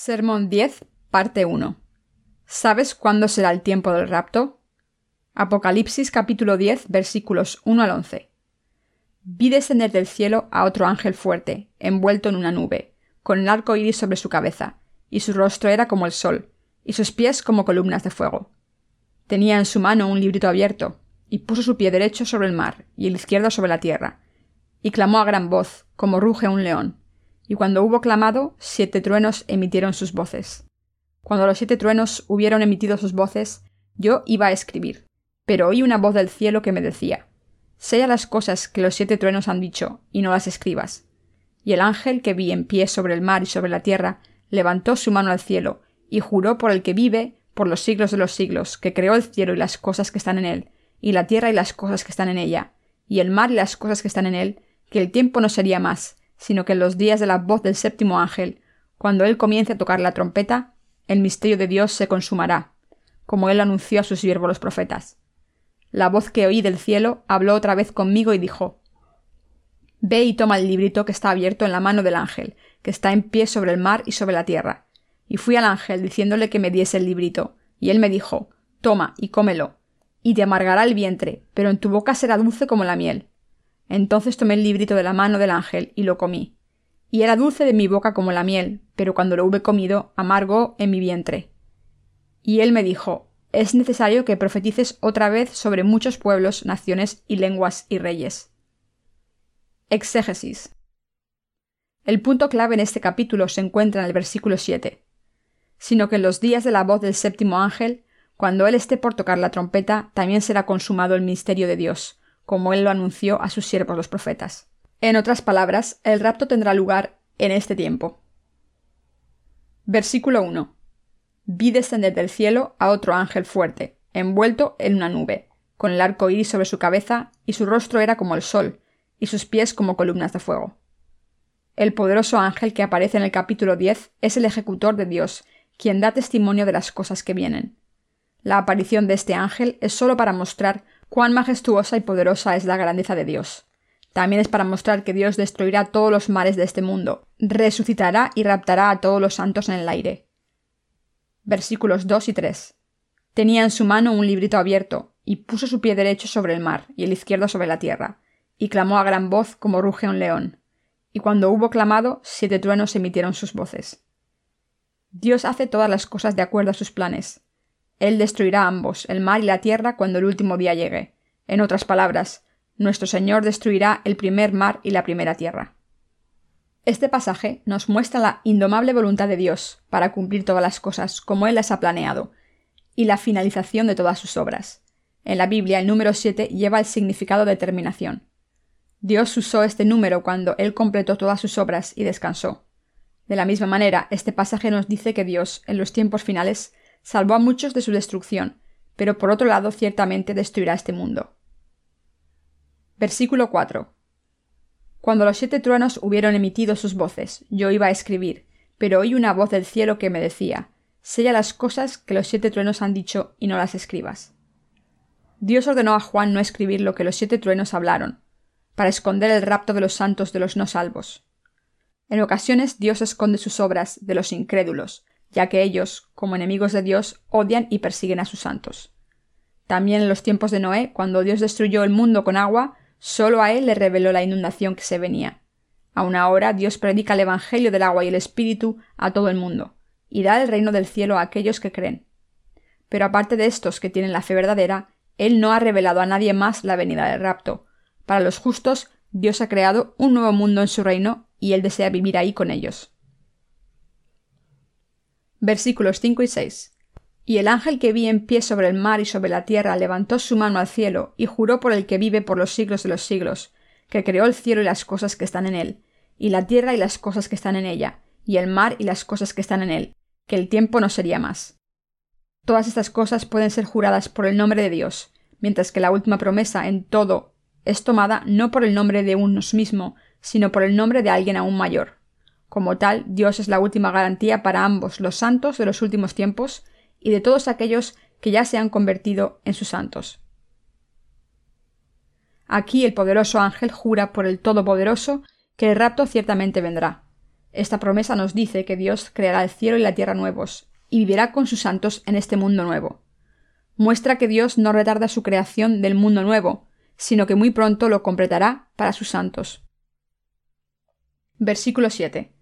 Sermón 10, parte 1. ¿Sabes cuándo será el tiempo del rapto? Apocalipsis capítulo 10, versículos 1 al 11. Vi descender del cielo a otro ángel fuerte, envuelto en una nube, con el arco iris sobre su cabeza, y su rostro era como el sol, y sus pies como columnas de fuego. Tenía en su mano un librito abierto, y puso su pie derecho sobre el mar, y el izquierdo sobre la tierra, y clamó a gran voz, como ruge un león y cuando hubo clamado, siete truenos emitieron sus voces. Cuando los siete truenos hubieron emitido sus voces, yo iba a escribir, pero oí una voz del cielo que me decía Sella las cosas que los siete truenos han dicho, y no las escribas. Y el ángel que vi en pie sobre el mar y sobre la tierra levantó su mano al cielo, y juró por el que vive por los siglos de los siglos, que creó el cielo y las cosas que están en él, y la tierra y las cosas que están en ella, y el mar y las cosas que están en él, que el tiempo no sería más, sino que en los días de la voz del séptimo ángel, cuando él comience a tocar la trompeta, el misterio de Dios se consumará, como él anunció a sus siervos los profetas. La voz que oí del cielo habló otra vez conmigo y dijo Ve y toma el librito que está abierto en la mano del ángel, que está en pie sobre el mar y sobre la tierra. Y fui al ángel diciéndole que me diese el librito, y él me dijo Toma y cómelo, y te amargará el vientre, pero en tu boca será dulce como la miel. Entonces tomé el librito de la mano del ángel y lo comí. Y era dulce de mi boca como la miel, pero cuando lo hube comido, amargo en mi vientre. Y él me dijo, es necesario que profetices otra vez sobre muchos pueblos, naciones y lenguas y reyes. Exégesis. El punto clave en este capítulo se encuentra en el versículo 7. Sino que en los días de la voz del séptimo ángel, cuando él esté por tocar la trompeta, también será consumado el misterio de Dios, como él lo anunció a sus siervos los profetas. En otras palabras, el rapto tendrá lugar en este tiempo. Versículo 1. Vi descender del cielo a otro ángel fuerte, envuelto en una nube, con el arco iris sobre su cabeza, y su rostro era como el sol, y sus pies como columnas de fuego. El poderoso ángel que aparece en el capítulo 10 es el ejecutor de Dios, quien da testimonio de las cosas que vienen. La aparición de este ángel es sólo para mostrar cuán majestuosa y poderosa es la grandeza de Dios. También es para mostrar que Dios destruirá todos los mares de este mundo, resucitará y raptará a todos los santos en el aire. Versículos 2 y 3. Tenía en su mano un librito abierto, y puso su pie derecho sobre el mar y el izquierdo sobre la tierra, y clamó a gran voz como ruge un león. Y cuando hubo clamado, siete truenos emitieron sus voces. Dios hace todas las cosas de acuerdo a sus planes. Él destruirá ambos, el mar y la tierra, cuando el último día llegue. En otras palabras, nuestro Señor destruirá el primer mar y la primera tierra. Este pasaje nos muestra la indomable voluntad de Dios para cumplir todas las cosas como Él las ha planeado, y la finalización de todas sus obras. En la Biblia el número 7 lleva el significado de terminación. Dios usó este número cuando Él completó todas sus obras y descansó. De la misma manera, este pasaje nos dice que Dios, en los tiempos finales, salvó a muchos de su destrucción, pero por otro lado ciertamente destruirá este mundo. Versículo 4. Cuando los siete truenos hubieron emitido sus voces, yo iba a escribir, pero oí una voz del cielo que me decía, Sella las cosas que los siete truenos han dicho y no las escribas. Dios ordenó a Juan no escribir lo que los siete truenos hablaron, para esconder el rapto de los santos de los no salvos. En ocasiones Dios esconde sus obras de los incrédulos, ya que ellos, como enemigos de Dios, odian y persiguen a sus santos. También en los tiempos de Noé, cuando Dios destruyó el mundo con agua, solo a él le reveló la inundación que se venía. Aun ahora Dios predica el Evangelio del agua y el Espíritu a todo el mundo, y da el reino del cielo a aquellos que creen. Pero aparte de estos que tienen la fe verdadera, Él no ha revelado a nadie más la venida del rapto. Para los justos, Dios ha creado un nuevo mundo en su reino, y Él desea vivir ahí con ellos versículos 5 y 6. Y el ángel que vi en pie sobre el mar y sobre la tierra levantó su mano al cielo y juró por el que vive por los siglos de los siglos, que creó el cielo y las cosas que están en él, y la tierra y las cosas que están en ella, y el mar y las cosas que están en él, que el tiempo no sería más. Todas estas cosas pueden ser juradas por el nombre de Dios, mientras que la última promesa en todo es tomada no por el nombre de unos mismo, sino por el nombre de alguien aún mayor. Como tal, Dios es la última garantía para ambos los santos de los últimos tiempos y de todos aquellos que ya se han convertido en sus santos. Aquí el poderoso ángel jura por el Todopoderoso que el rapto ciertamente vendrá. Esta promesa nos dice que Dios creará el cielo y la tierra nuevos, y vivirá con sus santos en este mundo nuevo. Muestra que Dios no retarda su creación del mundo nuevo, sino que muy pronto lo completará para sus santos. Versículo 7.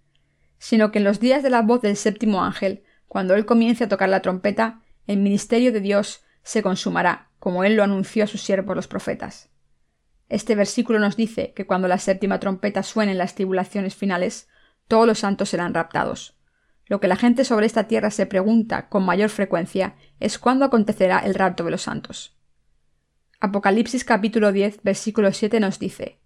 Sino que en los días de la voz del séptimo ángel, cuando él comience a tocar la trompeta, el ministerio de Dios se consumará, como él lo anunció a sus siervos los profetas. Este versículo nos dice que cuando la séptima trompeta suene en las tribulaciones finales, todos los santos serán raptados. Lo que la gente sobre esta tierra se pregunta con mayor frecuencia es cuándo acontecerá el rapto de los santos. Apocalipsis capítulo 10 versículo 7 nos dice,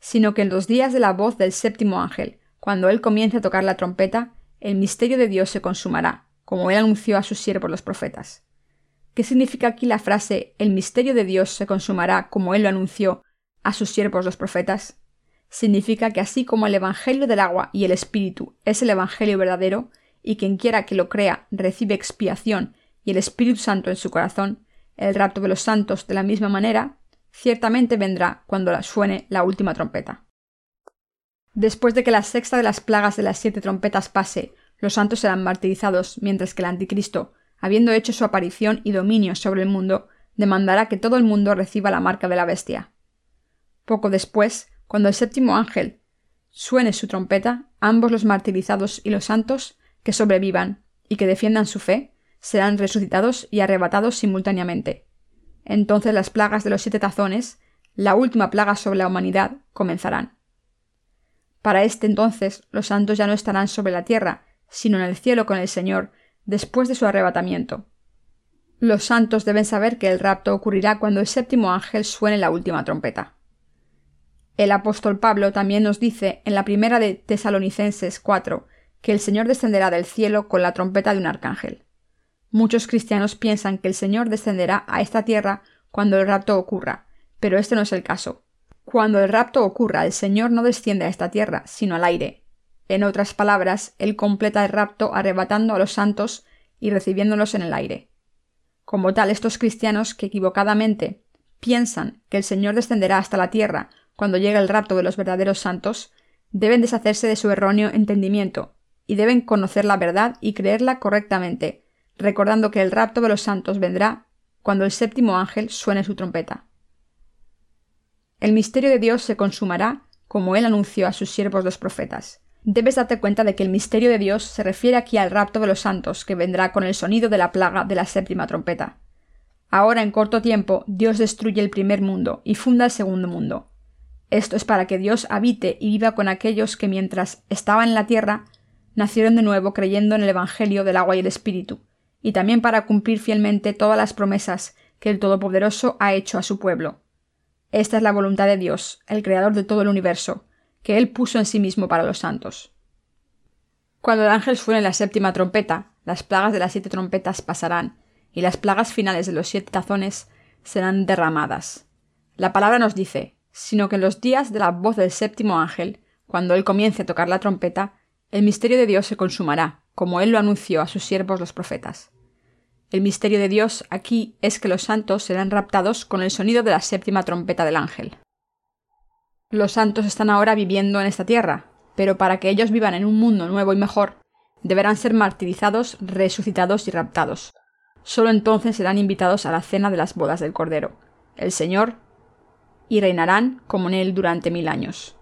sino que en los días de la voz del séptimo ángel, cuando él comience a tocar la trompeta, el misterio de Dios se consumará, como él anunció a sus siervos los profetas. ¿Qué significa aquí la frase el misterio de Dios se consumará como él lo anunció a sus siervos los profetas? significa que así como el Evangelio del agua y el Espíritu es el Evangelio verdadero, y quien quiera que lo crea recibe expiación y el Espíritu Santo en su corazón, el rapto de los santos de la misma manera, ciertamente vendrá cuando suene la última trompeta. Después de que la sexta de las plagas de las siete trompetas pase, los santos serán martirizados, mientras que el anticristo, habiendo hecho su aparición y dominio sobre el mundo, demandará que todo el mundo reciba la marca de la bestia. Poco después, cuando el séptimo ángel suene su trompeta, ambos los martirizados y los santos que sobrevivan y que defiendan su fe serán resucitados y arrebatados simultáneamente. Entonces las plagas de los siete tazones, la última plaga sobre la humanidad, comenzarán. Para este entonces los santos ya no estarán sobre la tierra, sino en el cielo con el Señor, después de su arrebatamiento. Los santos deben saber que el rapto ocurrirá cuando el séptimo ángel suene la última trompeta. El apóstol Pablo también nos dice en la primera de Tesalonicenses 4 que el Señor descenderá del cielo con la trompeta de un arcángel. Muchos cristianos piensan que el Señor descenderá a esta tierra cuando el rapto ocurra, pero este no es el caso. Cuando el rapto ocurra, el Señor no desciende a esta tierra, sino al aire. En otras palabras, Él completa el rapto arrebatando a los santos y recibiéndolos en el aire. Como tal, estos cristianos que equivocadamente piensan que el Señor descenderá hasta la tierra cuando llegue el rapto de los verdaderos santos, deben deshacerse de su erróneo entendimiento, y deben conocer la verdad y creerla correctamente, recordando que el rapto de los santos vendrá cuando el séptimo ángel suene su trompeta. El misterio de Dios se consumará como él anunció a sus siervos los profetas. Debes darte cuenta de que el misterio de Dios se refiere aquí al rapto de los santos, que vendrá con el sonido de la plaga de la séptima trompeta. Ahora, en corto tiempo, Dios destruye el primer mundo y funda el segundo mundo. Esto es para que Dios habite y viva con aquellos que mientras estaban en la tierra nacieron de nuevo creyendo en el Evangelio del agua y el Espíritu, y también para cumplir fielmente todas las promesas que el Todopoderoso ha hecho a su pueblo. Esta es la voluntad de Dios, el Creador de todo el universo, que Él puso en sí mismo para los santos. Cuando el ángel suene la séptima trompeta, las plagas de las siete trompetas pasarán, y las plagas finales de los siete tazones serán derramadas. La palabra nos dice sino que en los días de la voz del séptimo ángel, cuando él comience a tocar la trompeta, el misterio de Dios se consumará, como él lo anunció a sus siervos los profetas. El misterio de Dios aquí es que los santos serán raptados con el sonido de la séptima trompeta del ángel. Los santos están ahora viviendo en esta tierra, pero para que ellos vivan en un mundo nuevo y mejor, deberán ser martirizados, resucitados y raptados. Solo entonces serán invitados a la cena de las bodas del Cordero. El Señor y reinarán como en él durante mil años.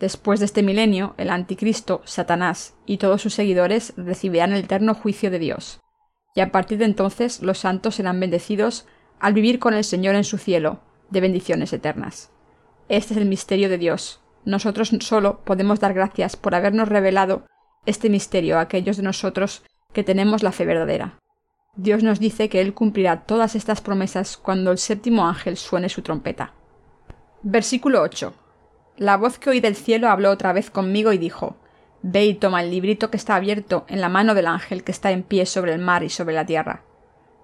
Después de este milenio, el anticristo, Satanás y todos sus seguidores recibirán el eterno juicio de Dios. Y a partir de entonces los santos serán bendecidos al vivir con el Señor en su cielo, de bendiciones eternas. Este es el misterio de Dios. Nosotros solo podemos dar gracias por habernos revelado este misterio a aquellos de nosotros que tenemos la fe verdadera. Dios nos dice que Él cumplirá todas estas promesas cuando el séptimo ángel suene su trompeta. Versículo 8. La voz que oí del cielo habló otra vez conmigo y dijo Ve y toma el librito que está abierto en la mano del ángel que está en pie sobre el mar y sobre la tierra.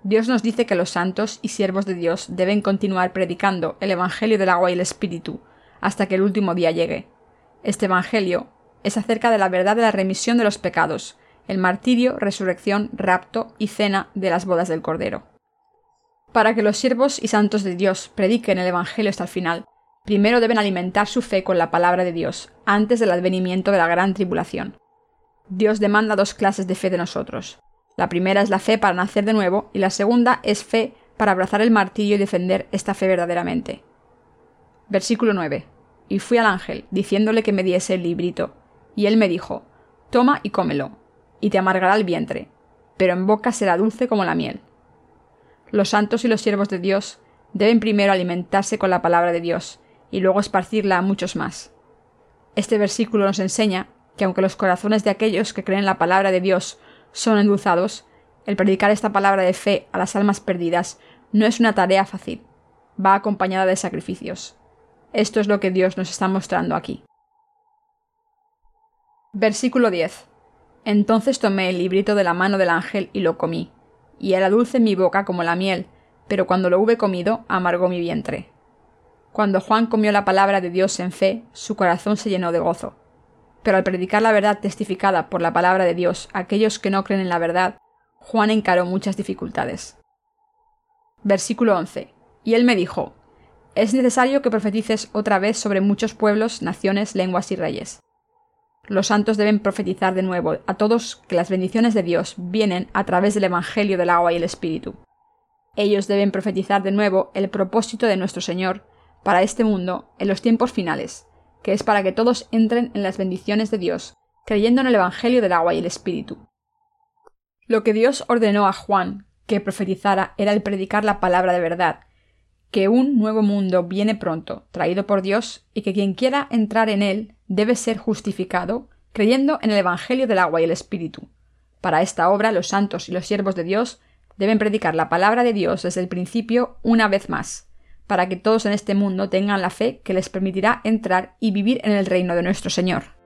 Dios nos dice que los santos y siervos de Dios deben continuar predicando el Evangelio del agua y el Espíritu hasta que el último día llegue. Este Evangelio es acerca de la verdad de la remisión de los pecados, el martirio, resurrección, rapto y cena de las bodas del Cordero. Para que los siervos y santos de Dios prediquen el Evangelio hasta el final, Primero deben alimentar su fe con la palabra de Dios, antes del advenimiento de la gran tribulación. Dios demanda dos clases de fe de nosotros. La primera es la fe para nacer de nuevo y la segunda es fe para abrazar el martillo y defender esta fe verdaderamente. Versículo 9. Y fui al ángel, diciéndole que me diese el librito. Y él me dijo, Toma y cómelo, y te amargará el vientre, pero en boca será dulce como la miel. Los santos y los siervos de Dios deben primero alimentarse con la palabra de Dios, y luego esparcirla a muchos más. Este versículo nos enseña que aunque los corazones de aquellos que creen la palabra de Dios son endulzados, el predicar esta palabra de fe a las almas perdidas no es una tarea fácil, va acompañada de sacrificios. Esto es lo que Dios nos está mostrando aquí. Versículo 10. Entonces tomé el librito de la mano del ángel y lo comí, y era dulce en mi boca como la miel, pero cuando lo hube comido amargó mi vientre. Cuando Juan comió la palabra de Dios en fe, su corazón se llenó de gozo. Pero al predicar la verdad testificada por la palabra de Dios a aquellos que no creen en la verdad, Juan encaró muchas dificultades. Versículo 11. Y él me dijo, es necesario que profetices otra vez sobre muchos pueblos, naciones, lenguas y reyes. Los santos deben profetizar de nuevo a todos que las bendiciones de Dios vienen a través del Evangelio del agua y el Espíritu. Ellos deben profetizar de nuevo el propósito de nuestro Señor para este mundo en los tiempos finales, que es para que todos entren en las bendiciones de Dios, creyendo en el Evangelio del agua y el Espíritu. Lo que Dios ordenó a Juan que profetizara era el predicar la palabra de verdad, que un nuevo mundo viene pronto, traído por Dios, y que quien quiera entrar en él debe ser justificado, creyendo en el Evangelio del agua y el Espíritu. Para esta obra los santos y los siervos de Dios deben predicar la palabra de Dios desde el principio una vez más, para que todos en este mundo tengan la fe que les permitirá entrar y vivir en el reino de nuestro Señor.